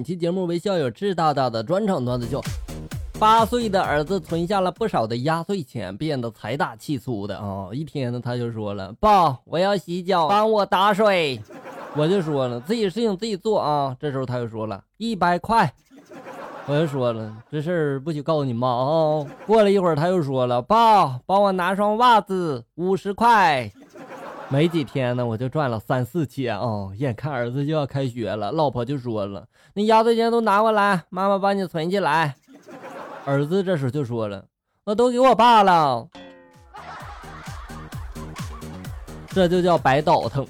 本期节目为校友志大大的专场段子秀。八岁的儿子存下了不少的压岁钱，变得财大气粗的啊！一天呢，他就说了：“爸，我要洗脚，帮我打水。”我就说了：“自己事情自己做啊。”这时候他又说了：“一百块。”我就说了：“这事儿不许告诉你妈啊。”过了一会儿，他又说了：“爸，帮我拿双袜子，五十块。”没几天呢，我就赚了三四千哦！眼看儿子就要开学了，老婆就说了：“那压岁钱都拿过来，妈妈帮你存起来。”儿子这时候就说了：“那都给我爸了。”这就叫白倒腾。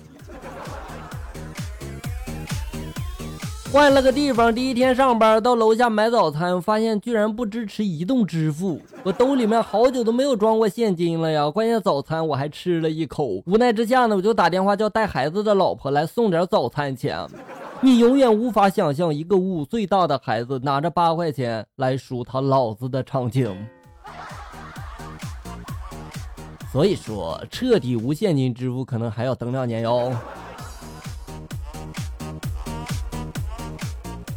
换了个地方，第一天上班到楼下买早餐，发现居然不支持移动支付。我兜里面好久都没有装过现金了呀！关键早餐我还吃了一口。无奈之下呢，我就打电话叫带孩子的老婆来送点早餐钱。你永远无法想象一个五岁大的孩子拿着八块钱来数他老子的场景。所以说，彻底无现金支付可能还要等两年哟。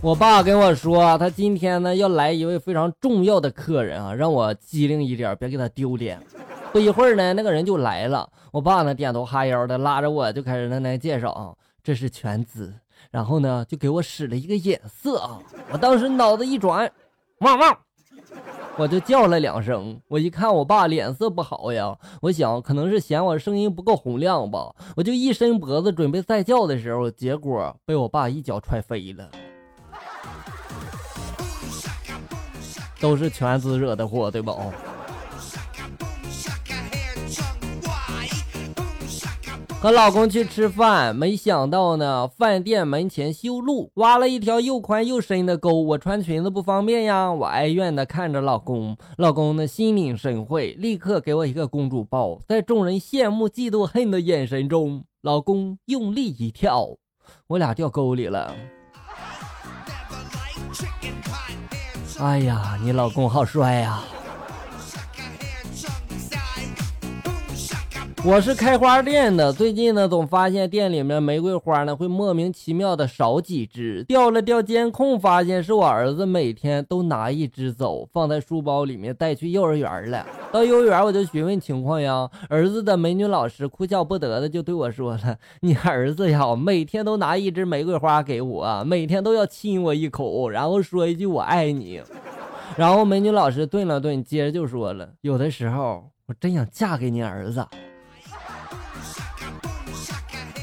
我爸跟我说，他今天呢要来一位非常重要的客人啊，让我机灵一点，别给他丢脸。不一会儿呢，那个人就来了。我爸呢点头哈腰的拉着我就开始那那介绍啊，这是全子。然后呢，就给我使了一个眼色啊！我当时脑子一转，汪汪，我就叫了两声。我一看我爸脸色不好呀，我想可能是嫌我声音不够洪亮吧，我就一伸脖子准备再叫的时候，结果被我爸一脚踹飞了。都是全子惹的祸，对吧？和老公去吃饭，没想到呢，饭店门前修路，挖了一条又宽又深的沟。我穿裙子不方便呀，我哀怨的看着老公。老公呢，心领神会，立刻给我一个公主抱。在众人羡慕、嫉妒、恨的眼神中，老公用力一跳，我俩掉沟里了。哎呀，你老公好帅呀！我是开花店的，最近呢总发现店里面玫瑰花呢会莫名其妙的少几枝，调了调监控，发现是我儿子每天都拿一支走，放在书包里面带去幼儿园了。到幼儿园我就询问情况呀，儿子的美女老师哭笑不得的就对我说了：“你儿子呀，每天都拿一支玫瑰花给我，每天都要亲我一口，然后说一句我爱你。”然后美女老师顿了顿，接着就说了：“有的时候我真想嫁给你儿子。”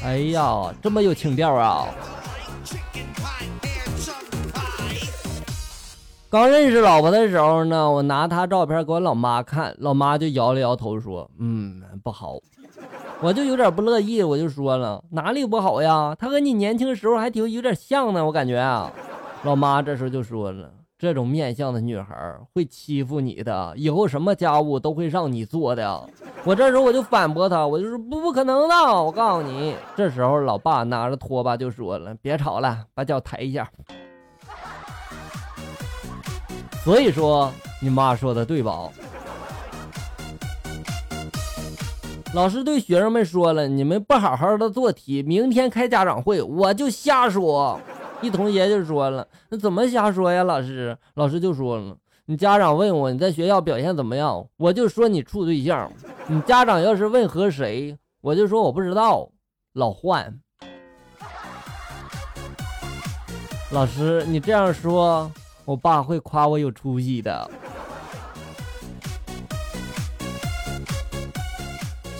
哎呀，这么有情调啊！刚认识老婆的时候呢，我拿她照片给我老妈看，老妈就摇了摇头说：“嗯，不好。”我就有点不乐意，我就说了：“哪里不好呀？她和你年轻时候还挺有点像呢，我感觉啊。”老妈这时候就说了。这种面相的女孩会欺负你的，以后什么家务都会让你做的。我这时候我就反驳他，我就说不不可能的，我告诉你。这时候老爸拿着拖把就说了：“别吵了，把脚抬一下。”所以说你妈说的对吧？老师对学生们说了：“你们不好好的做题，明天开家长会我就瞎说。”一同学就说了：“那怎么瞎说呀？”老师，老师就说了：“你家长问我你在学校表现怎么样，我就说你处对象。你家长要是问和谁，我就说我不知道。”老换。老师，你这样说，我爸会夸我有出息的。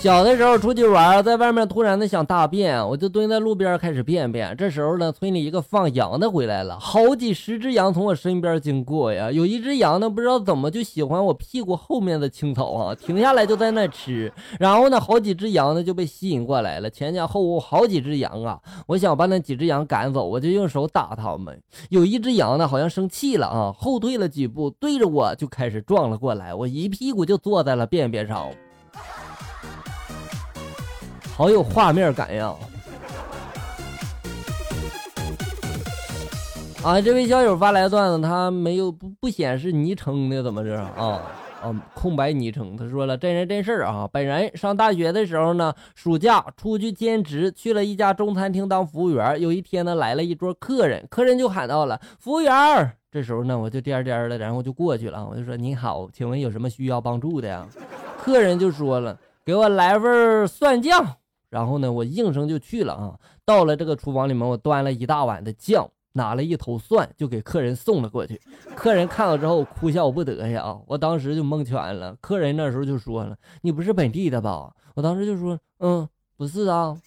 小的时候出去玩，在外面突然的想大便，我就蹲在路边开始便便。这时候呢，村里一个放羊的回来了，好几十只羊从我身边经过呀。有一只羊呢，不知道怎么就喜欢我屁股后面的青草啊，停下来就在那吃。然后呢，好几只羊呢就被吸引过来了，前前后后好几只羊啊。我想把那几只羊赶走，我就用手打它们。有一只羊呢，好像生气了啊，后退了几步，对着我就开始撞了过来，我一屁股就坐在了便便上。好有画面感呀！啊，这位校友发来段子，他没有不不显示昵称的，怎么着啊？啊，空白昵称。他说了真人真事儿啊，本人上大学的时候呢，暑假出去兼职，去了一家中餐厅当服务员。有一天呢，来了一桌客人，客人就喊到了服务员。这时候呢，我就颠颠的，然后就过去了，我就说您好，请问有什么需要帮助的呀？客人就说了，给我来份蒜酱。然后呢，我应声就去了啊。到了这个厨房里面，我端了一大碗的酱。拿了一头蒜就给客人送了过去，客人看到之后哭笑不得呀，我当时就蒙圈了。客人那时候就说了：“你不是本地的吧？”我当时就说：“嗯，不是啊。”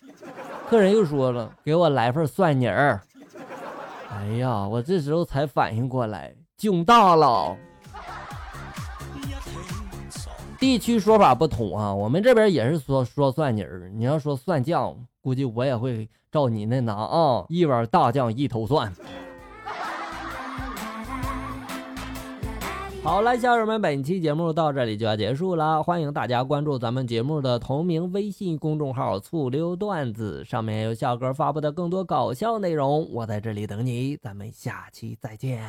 客人又说了：“给我来份蒜泥儿。”哎呀，我这时候才反应过来，囧大了。地区说法不同啊，我们这边也是说说蒜泥儿，你要说蒜酱，估计我也会。照你那拿啊，一碗大酱一头蒜。好了，小友们，本期节目到这里就要结束了，欢迎大家关注咱们节目的同名微信公众号“醋溜段子”，上面有小哥发布的更多搞笑内容。我在这里等你，咱们下期再见。